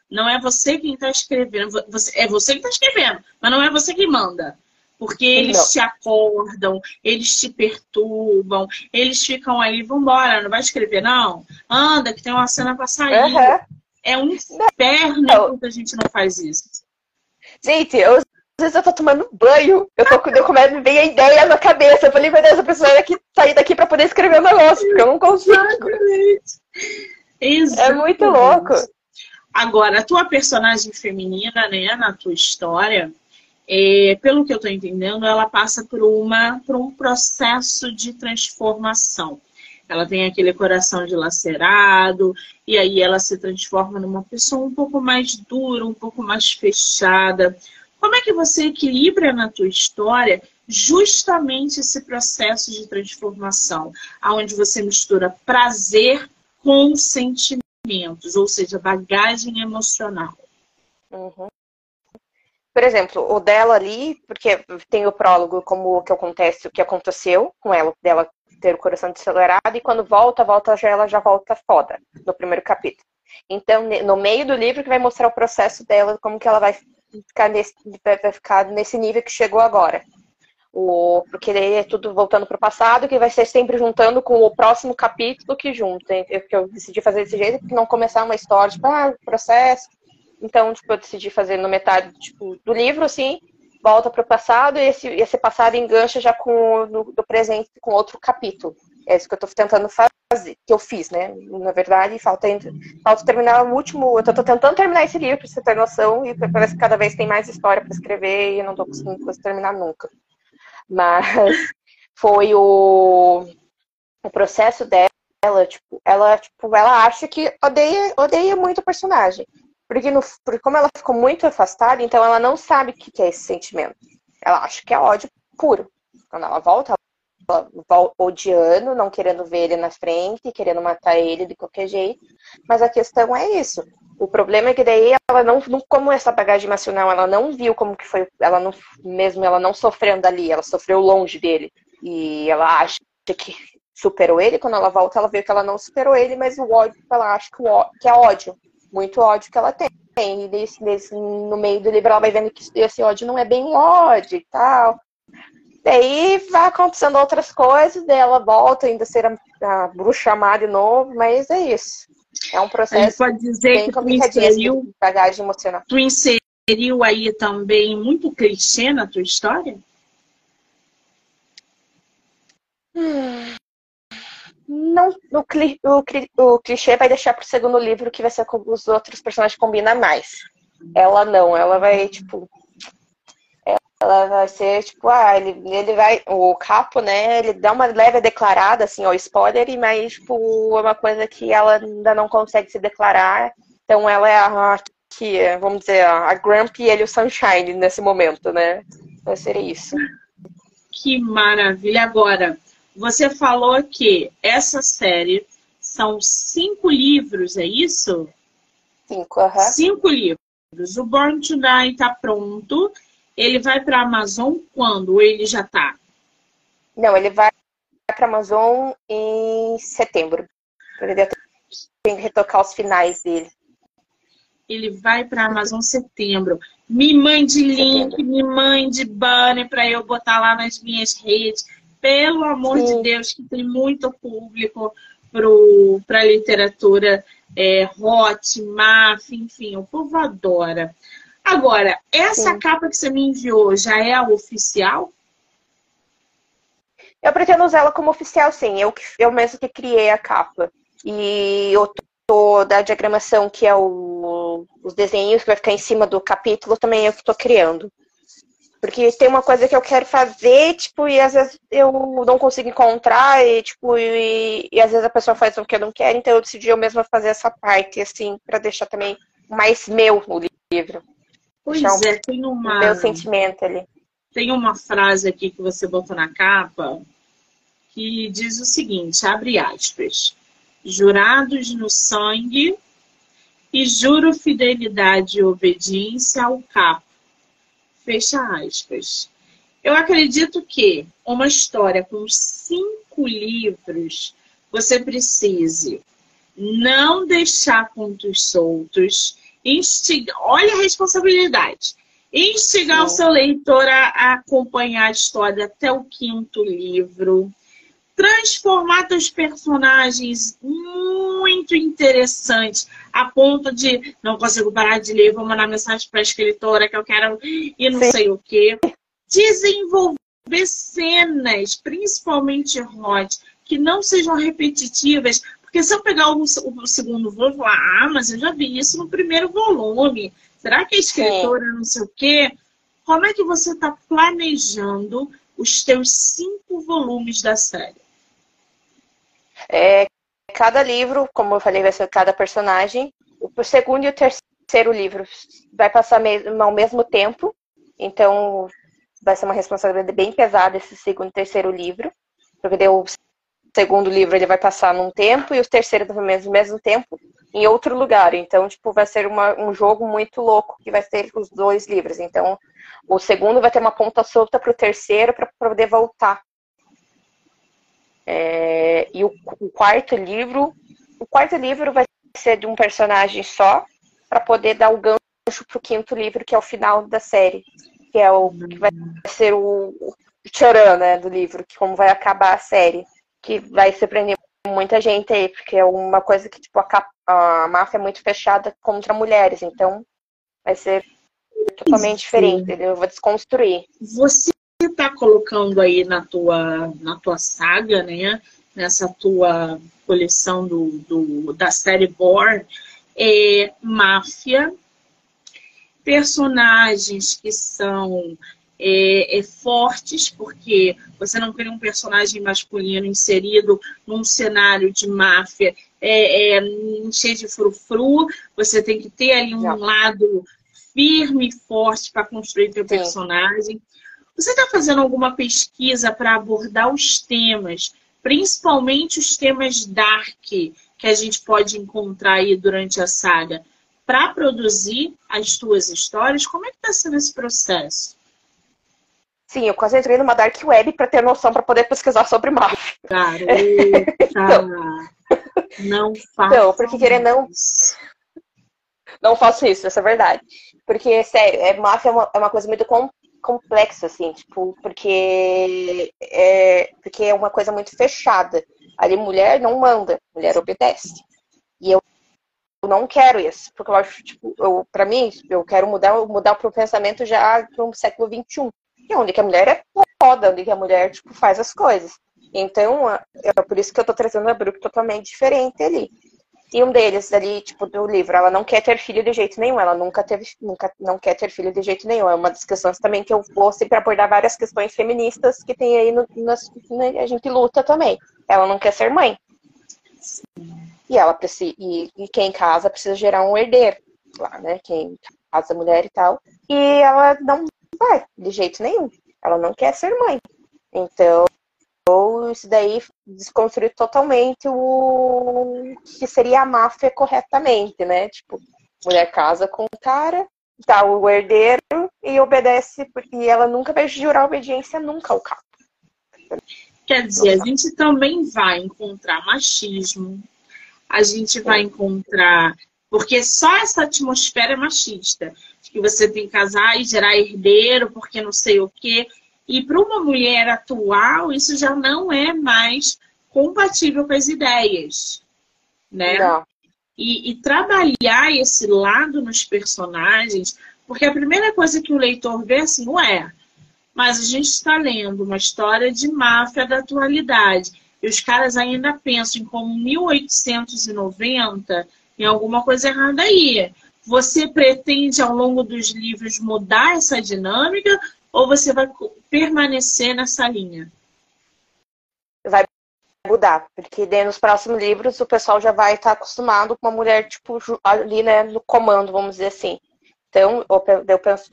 Não é você quem está escrevendo. Você, é você que está escrevendo, mas não é você que manda. Porque eles não. te acordam, eles te perturbam, eles ficam ali, vambora, não vai escrever, não? Anda, que tem uma cena pra sair. Uhum. É um inferno quando a gente não faz isso. Gente, eu, às vezes eu tô tomando banho, eu tô eu começo a ver a ideia na cabeça. Eu falei, meu Deus, a pessoa é que sair daqui pra poder escrever o um negócio, porque eu não consigo. Exatamente. É muito louco. Agora, a tua personagem feminina, né, na tua história, é, pelo que eu estou entendendo, ela passa por, uma, por um processo de transformação. Ela tem aquele coração dilacerado, e aí ela se transforma numa pessoa um pouco mais dura, um pouco mais fechada. Como é que você equilibra na tua história justamente esse processo de transformação, aonde você mistura prazer com sentimentos, ou seja, bagagem emocional. Uhum. Por exemplo, o dela ali, porque tem o prólogo como o que acontece, o que aconteceu com ela, dela ter o coração acelerado e quando volta, volta já ela já volta foda no primeiro capítulo. Então, no meio do livro que vai mostrar o processo dela, como que ela vai ficar nesse, vai ficar nesse nível que chegou agora. O, porque daí é tudo voltando para o passado, que vai ser sempre juntando com o próximo capítulo que junta. Eu, eu decidi fazer desse jeito, porque não começar uma história, tipo, ah, processo. Então, tipo, eu decidi fazer no metade tipo, do livro, assim, volta para o passado e esse, esse passado engancha já com do, do presente com outro capítulo. É isso que eu estou tentando fazer, que eu fiz, né? Na verdade, falta, falta terminar o último. Eu estou tentando terminar esse livro, para você ter noção, e parece que cada vez tem mais história para escrever e eu não estou conseguindo terminar nunca. Mas foi o, o processo dela, tipo, ela, tipo, ela acha que odeia, odeia muito o personagem. Porque, no, porque como ela ficou muito afastada, então ela não sabe o que é esse sentimento. Ela acha que é ódio puro. Quando ela volta, ela volta odiando, não querendo ver ele na frente, querendo matar ele de qualquer jeito. Mas a questão é isso. O problema é que daí ela não, como essa bagagem emocional, ela não viu como que foi, ela não, mesmo ela não sofrendo ali, ela sofreu longe dele. E ela acha que superou ele, quando ela volta, ela vê que ela não superou ele, mas o ódio, ela acha que, que é ódio muito ódio que ela tem. E nesse, nesse, no meio do livro ela vai vendo que esse ódio não é bem ódio e tal. Daí vai acontecendo outras coisas, daí ela volta ainda a ser a, a bruxa má de novo, mas é isso. É um processo pode dizer bem que complicadinho, assim, inseriu, de bagagem emocional. Tu inseriu aí também muito clichê na tua história? Hum, não, o, o, o clichê vai deixar pro segundo livro, que vai ser com os outros personagens combina mais. Ela não, ela vai, tipo. Ela vai ser, tipo, ah, ele, ele vai. O capo, né? Ele dá uma leve declarada, assim, ó, spoiler, mas, tipo, é uma coisa que ela ainda não consegue se declarar. Então ela é a que, vamos dizer, a Grumpy e ele o Sunshine nesse momento, né? Vai ser isso. Que maravilha. Agora, você falou que essa série são cinco livros, é isso? Cinco, aham. Uhum. Cinco livros. O Born to Die está pronto. Ele vai para a Amazon quando? Ou ele já está? Não, ele vai para a Amazon em setembro. Tem que retocar os finais dele. Ele vai para a Amazon em setembro. Me mande link, setembro. me mande banner para eu botar lá nas minhas redes pelo amor Sim. de Deus, que tem muito público para a literatura é, hot, maf, enfim, o povo adora. Agora, essa Sim. capa que você me enviou já é a oficial? Eu pretendo usar ela como oficial, sim. Eu, eu mesmo que criei a capa. E eu tô da diagramação, que é o, os desenhos que vai ficar em cima do capítulo, também eu que estou criando. Porque tem uma coisa que eu quero fazer, tipo, e às vezes eu não consigo encontrar, e, tipo, e, e às vezes a pessoa faz o que eu não quero, então eu decidi eu mesma fazer essa parte, assim, para deixar também mais meu no livro. Pois um, é, tem uma. Meu sentimento ali. Tem uma frase aqui que você botou na capa que diz o seguinte: abre aspas. Jurados no sangue e juro fidelidade e obediência ao capo Fecha aspas. Eu acredito que uma história com cinco livros você precise não deixar pontos soltos, instigar, olha a responsabilidade, instigar Sim. o seu leitor a acompanhar a história até o quinto livro, transformar seus personagens muito interessantes, a ponto de não consigo parar de ler, vou mandar mensagem para a escritora que eu quero e não Sim. sei o quê. Desenvolver cenas, principalmente hot, que não sejam repetitivas, porque se eu pegar o, o segundo volume, vou falar, ah, mas eu já vi isso no primeiro volume. Será que a escritora Sim. não sei o quê? Como é que você está planejando os teus cinco volumes da série? É, cada livro, como eu falei, vai ser cada personagem. O segundo e o terceiro livro vai passar ao mesmo tempo. Então, vai ser uma responsabilidade bem pesada esse segundo e terceiro livro, porque deu segundo livro ele vai passar num tempo e o terceiro também no mesmo tempo em outro lugar. Então, tipo, vai ser uma, um jogo muito louco que vai ter os dois livros. Então, o segundo vai ter uma ponta solta para o terceiro para poder voltar. É, e o, o, quarto livro, o quarto livro vai ser de um personagem só para poder dar o gancho para o quinto livro que é o final da série, que é o que vai ser o, o tcharam, né, do livro, que como vai acabar a série que vai surpreender muita gente aí, porque é uma coisa que, tipo, a, a máfia é muito fechada contra mulheres, então vai ser totalmente diferente, eu vou desconstruir. Você está colocando aí na tua, na tua saga, né, nessa tua coleção do, do da série Born, é, máfia, personagens que são é, é, fortes, porque você não cria um personagem masculino inserido num cenário de máfia é, é, cheio de frufru, você tem que ter ali um lado firme e forte para construir teu Sim. personagem. Você está fazendo alguma pesquisa para abordar os temas, principalmente os temas dark que a gente pode encontrar aí durante a saga, para produzir as tuas histórias? Como é que está sendo esse processo? Sim, eu quase entrei numa dark web para ter noção para poder pesquisar sobre máfia. Garota, então, não faço. Não, porque querer não não faço isso, essa é verdade. Porque sério, é máfia é uma, é uma coisa muito com, complexa assim, tipo, porque é porque é uma coisa muito fechada. Ali mulher não manda, mulher obedece. E eu não quero isso, porque eu acho, tipo, eu, pra mim, eu quero mudar, mudar o pensamento já para o século XXI e onde que a mulher é foda, onde que a mulher tipo, faz as coisas. Então, é por isso que eu tô trazendo a Brooke totalmente diferente ali. E um deles ali, tipo, do livro, ela não quer ter filho de jeito nenhum, ela nunca teve, nunca não quer ter filho de jeito nenhum. É uma das questões também que eu vou sempre abordar várias questões feministas que tem aí no, nas, a gente luta também. Ela não quer ser mãe. E ela precisa, e, e quem casa precisa gerar um herdeiro lá, né? Quem casa mulher e tal. E ela não vai, de jeito nenhum. Ela não quer ser mãe. Então, isso daí desconstruir totalmente o que seria a máfia corretamente, né? Tipo, mulher casa com o cara, tá o herdeiro e obedece, e ela nunca vai jurar obediência nunca ao capo. Quer dizer, a gente também vai encontrar machismo, a gente vai encontrar. Porque só essa atmosfera é machista que você tem que casar e gerar herdeiro, porque não sei o quê. E para uma mulher atual, isso já não é mais compatível com as ideias, né? Não. E, e trabalhar esse lado nos personagens, porque a primeira coisa que o leitor vê é assim, ué, mas a gente está lendo uma história de máfia da atualidade. E os caras ainda pensam em como 1890 em alguma coisa errada aí. Você pretende, ao longo dos livros, mudar essa dinâmica ou você vai permanecer nessa linha? Vai mudar, porque nos próximos livros o pessoal já vai estar acostumado com uma mulher, tipo, ali, né, no comando, vamos dizer assim. Então, eu penso,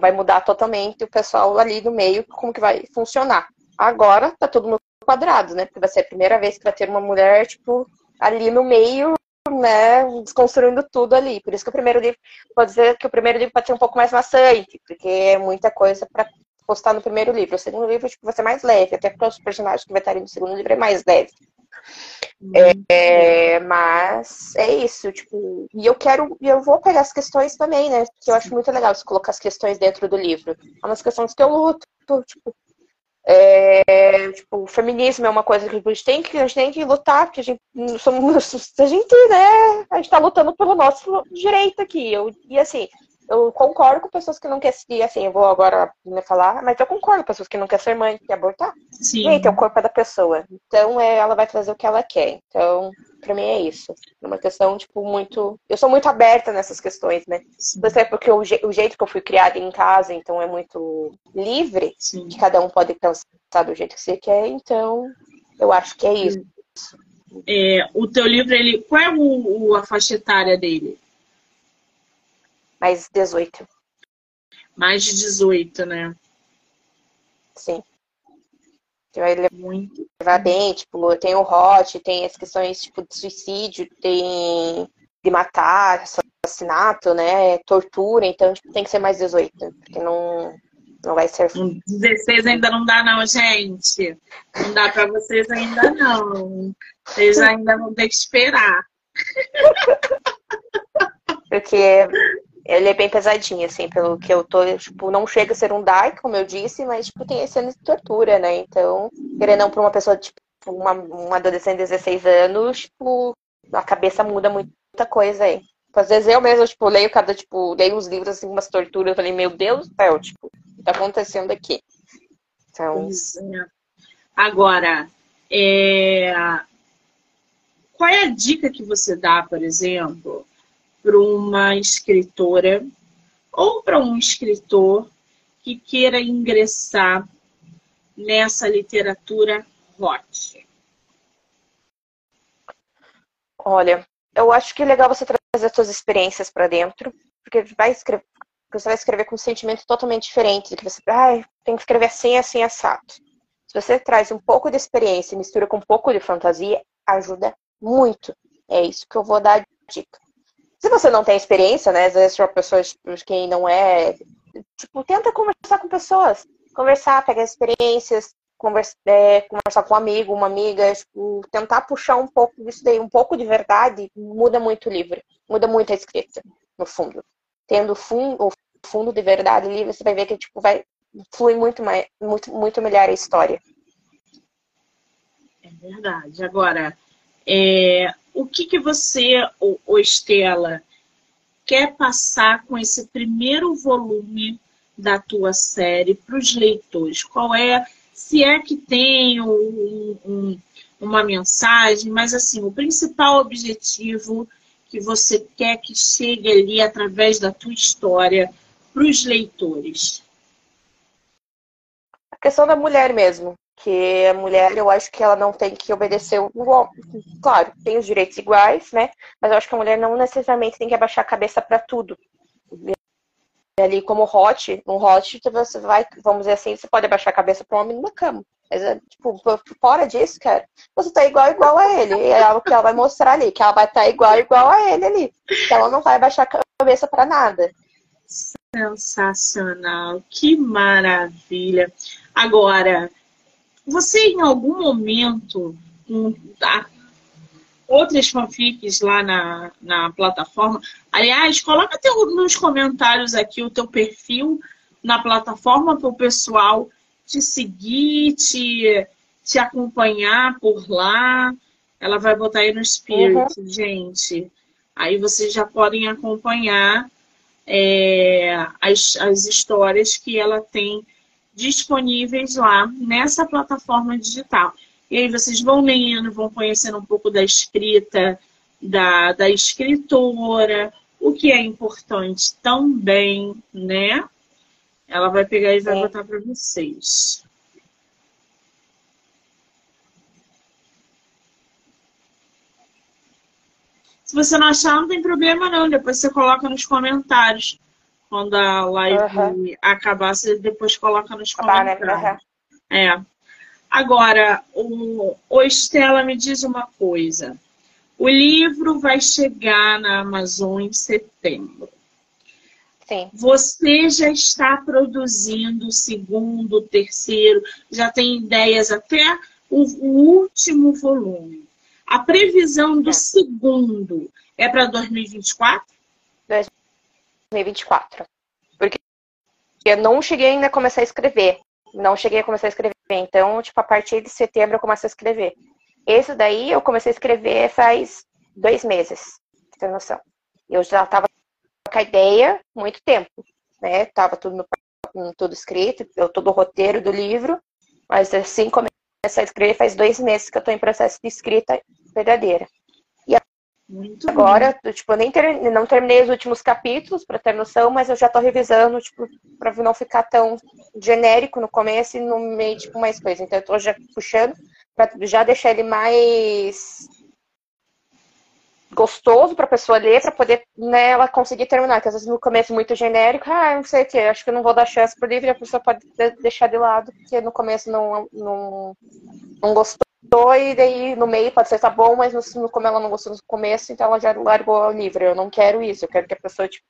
vai mudar totalmente o pessoal ali no meio, como que vai funcionar. Agora tá tudo no quadrado, né? Porque vai ser a primeira vez que vai ter uma mulher, tipo, ali no meio, né, desconstruindo tudo ali. Por isso que o primeiro livro, pode dizer que o primeiro livro pode ser um pouco mais maçante, porque é muita coisa para postar no primeiro livro. O segundo livro, tipo, vai ser mais leve, até porque os personagens que vai estar no segundo livro é mais leve. É, mas é isso, tipo, e eu quero, e eu vou pegar as questões também, né? Que eu acho muito legal se colocar as questões dentro do livro. É umas questões que eu luto, tipo, é, tipo, o feminismo é uma coisa que a gente tem que, a gente tem que lutar, porque a gente, somos, a gente, né, a gente tá lutando pelo nosso direito aqui. Eu, e assim, eu concordo com pessoas que não querem seguir, assim, eu vou agora né, falar, mas eu concordo com pessoas que não querem ser mãe, que abortar. Sim. E aí, tem o corpo é da pessoa. Então, é, ela vai trazer o que ela quer. Então, pra mim é isso. É uma questão, tipo, muito. Eu sou muito aberta nessas questões, né? Você é porque o, je... o, jeito que eu fui criada em casa, então é muito livre, Sim. que cada um pode pensar do jeito que você quer, então eu acho que é isso. É, o teu livro, ele. Qual é o, a faixa etária dele? Mais 18. Mais de 18, né? Sim. Você vai levar Muito. bem, tipo, tem o hot, tem as questões tipo de suicídio, tem de matar, assassinato, né? Tortura, então tipo, tem que ser mais 18, porque não, não vai ser. 16 ainda não dá, não, gente. Não dá para vocês ainda, não. Vocês ainda vão ter que esperar. Porque ele é bem pesadinho, assim, pelo que eu tô, tipo, não chega a ser um dark, como eu disse, mas, tipo, tem cenas de tortura, né? Então, querendo não pra uma pessoa, tipo, uma, uma adolescente de 16 anos, tipo, a cabeça muda muita coisa aí. Às vezes eu mesmo, tipo, leio cada, tipo, leio uns livros, assim, umas torturas, eu falei, meu Deus do céu, tipo, o que tá acontecendo aqui? Então... Agora, é... qual é a dica que você dá, por exemplo, para uma escritora ou para um escritor que queira ingressar nessa literatura hot? Olha, eu acho que é legal você trazer as suas experiências para dentro, porque vai escrever, você vai escrever com um sentimento totalmente diferente do que você, ah, tem que escrever assim, assim, assado. Se você traz um pouco de experiência e mistura com um pouco de fantasia, ajuda muito. É isso que eu vou dar dica. Se você não tem experiência, né? Às vezes uma pessoa tipo, quem não é. Tipo, tenta conversar com pessoas. Conversar, pegar experiências, conversa, é, conversar com um amigo, uma amiga, tipo, tentar puxar um pouco disso daí, um pouco de verdade, muda muito o livro. Muda muito a escrita, no fundo. Tendo fundo, o fundo de verdade ali, você vai ver que tipo, vai fluir muito, mais, muito, muito melhor a história. É verdade. Agora, é, o que, que você, o Estela, quer passar com esse primeiro volume da tua série para os leitores? Qual é, se é que tem um, um, uma mensagem, mas assim, o principal objetivo que você quer que chegue ali através da tua história para os leitores? A questão da mulher mesmo que a mulher, eu acho que ela não tem que obedecer o Claro, tem os direitos iguais, né? Mas eu acho que a mulher não necessariamente tem que abaixar a cabeça para tudo. Ali como hot, um hot você vai, vamos dizer assim, você pode abaixar a cabeça para um homem numa cama. Mas, é, tipo, fora disso, cara, você tá igual, igual a ele. E é o que ela vai mostrar ali, que ela vai estar tá igual, igual a ele ali. Que ela não vai abaixar a cabeça para nada. Sensacional, que maravilha. Agora, você, em algum momento, tá, outras fanfics lá na, na plataforma, aliás, coloca teu, nos comentários aqui o teu perfil na plataforma para o pessoal te seguir, te, te acompanhar por lá. Ela vai botar aí no Spirit, uhum. gente. Aí vocês já podem acompanhar é, as, as histórias que ela tem disponíveis lá nessa plataforma digital. E aí vocês vão lendo, vão conhecendo um pouco da escrita da, da escritora, o que é importante também, né? Ela vai pegar e vai é. botar para vocês. Se você não achar, não tem problema não. Depois você coloca nos comentários. Quando a live uhum. acabar, você depois coloca nos né? comentários. Né? É. Agora, o, o Estela me diz uma coisa. O livro vai chegar na Amazon em setembro. Sim. Você já está produzindo o segundo, o terceiro, já tem ideias até o, o último volume. A previsão do é. segundo é para 2024? 2024. Porque eu não cheguei ainda a começar a escrever. Não cheguei a começar a escrever. Então, tipo, a partir de setembro eu começo a escrever. Esse daí eu comecei a escrever faz dois meses, ter noção. Eu já estava com a ideia muito tempo, né? Tava tudo, no, tudo escrito, eu todo o roteiro do livro, mas assim comecei a escrever faz dois meses que eu estou em processo de escrita verdadeira. Muito Agora, bom. tipo, eu nem ter, não terminei os últimos capítulos, para ter noção, mas eu já tô revisando, tipo, para não ficar tão genérico no começo e no meio, tipo, mais coisa. Então, eu tô já puxando para já deixar ele mais gostoso para a pessoa ler, para poder né, ela conseguir terminar. Que às vezes no começo muito genérico, ah, não sei o que, acho que não vou dar chance pro livro e a pessoa pode deixar de lado, porque no começo não, não, não gostou, e daí no meio pode ser tá bom, mas no, como ela não gostou no começo, então ela já largou o livro. Eu não quero isso, eu quero que a pessoa tipo,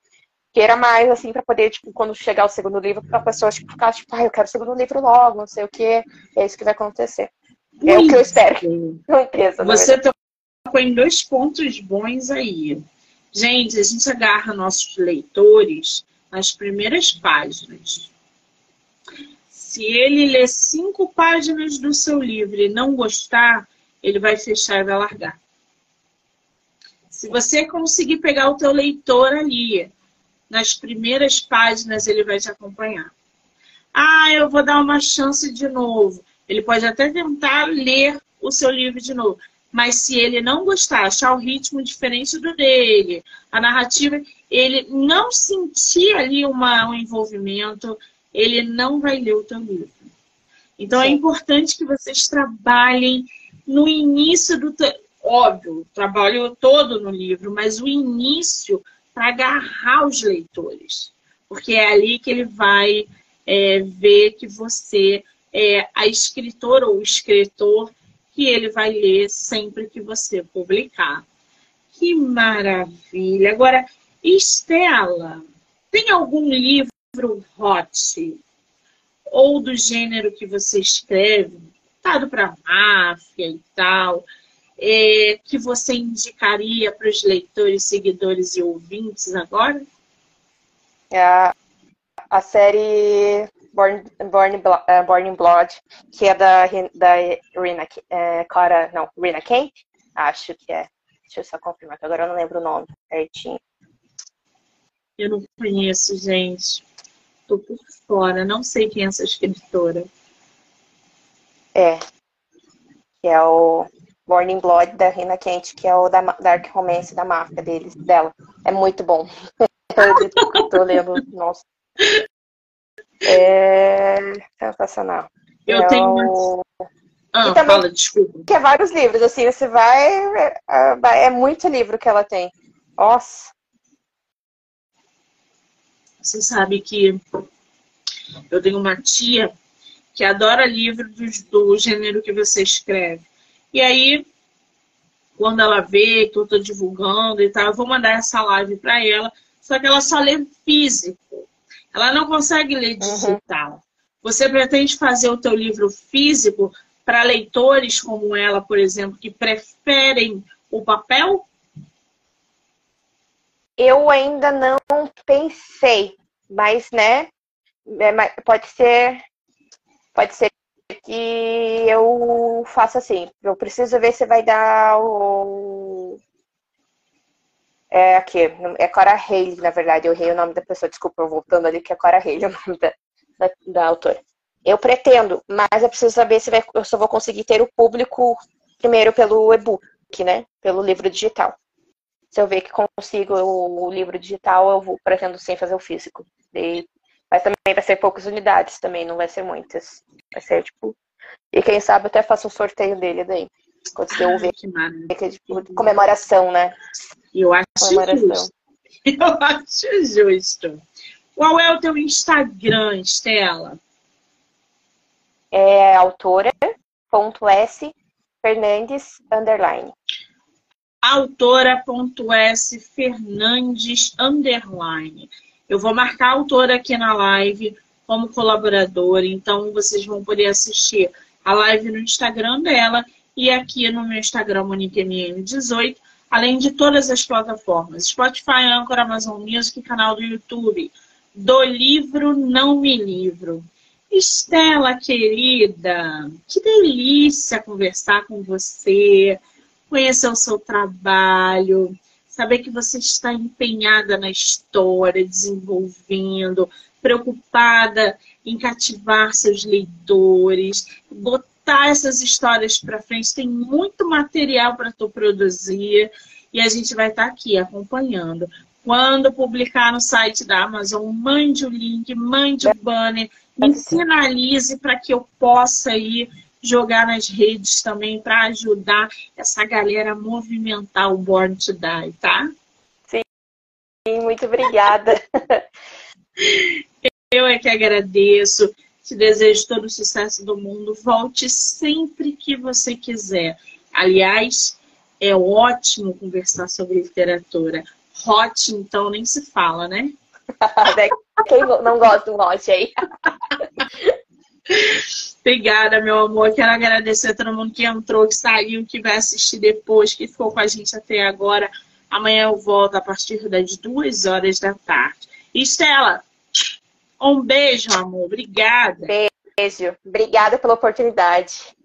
queira mais, assim, para poder, tipo, quando chegar o segundo livro, a pessoa tipo, ficar, tipo, ah, eu quero o segundo livro logo, não sei o que, é isso que vai acontecer. É o que eu espero. Pensa, Você tocou em dois pontos bons aí. Gente, a gente agarra nossos leitores nas primeiras páginas. Se ele ler cinco páginas do seu livro e não gostar, ele vai fechar e vai largar. Se você conseguir pegar o teu leitor ali, nas primeiras páginas ele vai te acompanhar. Ah, eu vou dar uma chance de novo. Ele pode até tentar ler o seu livro de novo. Mas se ele não gostar, achar o ritmo diferente do dele, a narrativa, ele não sentir ali uma, um envolvimento, ele não vai ler o teu livro. Então é Sim. é importante que vocês trabalhem no início do. Óbvio, trabalho todo no livro, mas o início para agarrar os leitores. Porque é ali que ele vai é, ver que você é a escritora ou o escritor que ele vai ler sempre que você publicar. Que maravilha! Agora, Estela, tem algum livro hot ou do gênero que você escreve, voltado para máfia e tal, é, que você indicaria para os leitores, seguidores e ouvintes agora? É a, série Born, Born, uh, Born in Blood, que é da, da Rina, é, não, Rina Kemp, acho que é. Deixa eu só confirmar, que agora eu não lembro o nome certinho. Eu não conheço, gente. Tô por fora, não sei quem é essa escritora. É. Que é o Morning Blood da Rina Kent, que é o da Dark Romance da marca deles, dela. É muito bom. eu tô lendo, nossa. É sensacional. Eu é tenho o... Ah, e também, fala, desculpa. Que é vários livros, assim, você vai. É, é muito livro que ela tem. Nossa. Você sabe que eu tenho uma tia que adora livro do, do gênero que você escreve. E aí, quando ela vê que eu estou divulgando e tal, eu vou mandar essa live para ela. Só que ela só lê físico. Ela não consegue ler uhum. digital. Uhum. Você pretende fazer o teu livro físico para leitores como ela, por exemplo, que preferem o papel? Eu ainda não pensei, mas né, é, pode ser, pode ser que eu faça assim. Eu preciso ver se vai dar o. É aqui, é Cora Haley, na verdade. Eu errei o nome da pessoa, desculpa, voltando ali, que é Cora Haley o nome da, da, da autora. Eu pretendo, mas eu preciso saber se vai, eu só vou conseguir ter o público primeiro pelo e-book, né? Pelo livro digital. Se eu ver que consigo o, livro digital, eu vou, pretendo sim fazer o físico. E mas também vai ser poucas unidades, também não vai ser muitas. Vai ser tipo. E quem sabe até faça um sorteio dele daí. Quando você ouvir. Que maravilha. Tipo, comemoração, né? Eu acho justo. Eu acho justo. Qual é o teu Instagram, Estela? É autora.s Fernandes underline. Autora.s Fernandes underline. Eu vou marcar a autora aqui na live como colaboradora, então vocês vão poder assistir a live no Instagram dela e aqui no meu Instagram, MoniqueMM18, além de todas as plataformas, Spotify, Anchor, Amazon Music, canal do YouTube, do livro Não Me Livro. Estela, querida, que delícia conversar com você, conhecer o seu trabalho, saber que você está empenhada na história, desenvolvendo, preocupada em cativar seus leitores, botar essas histórias para frente. Tem muito material para tu produzir e a gente vai estar tá aqui acompanhando. Quando publicar no site da Amazon, mande o link, mande o banner, me sinalize para que eu possa ir jogar nas redes também para ajudar essa galera a movimentar o Born to Die, tá? Sim, muito obrigada. Eu é que agradeço. Te desejo todo o sucesso do mundo. Volte sempre que você quiser. Aliás, é ótimo conversar sobre literatura. Hot, então, nem se fala, né? Quem não gosta do hot aí? Obrigada, meu amor. Quero agradecer a todo mundo que entrou, que saiu, que vai assistir depois, que ficou com a gente até agora. Amanhã eu volto a partir das duas horas da tarde. Estela, um beijo, amor. Obrigada. Beijo. Obrigada pela oportunidade.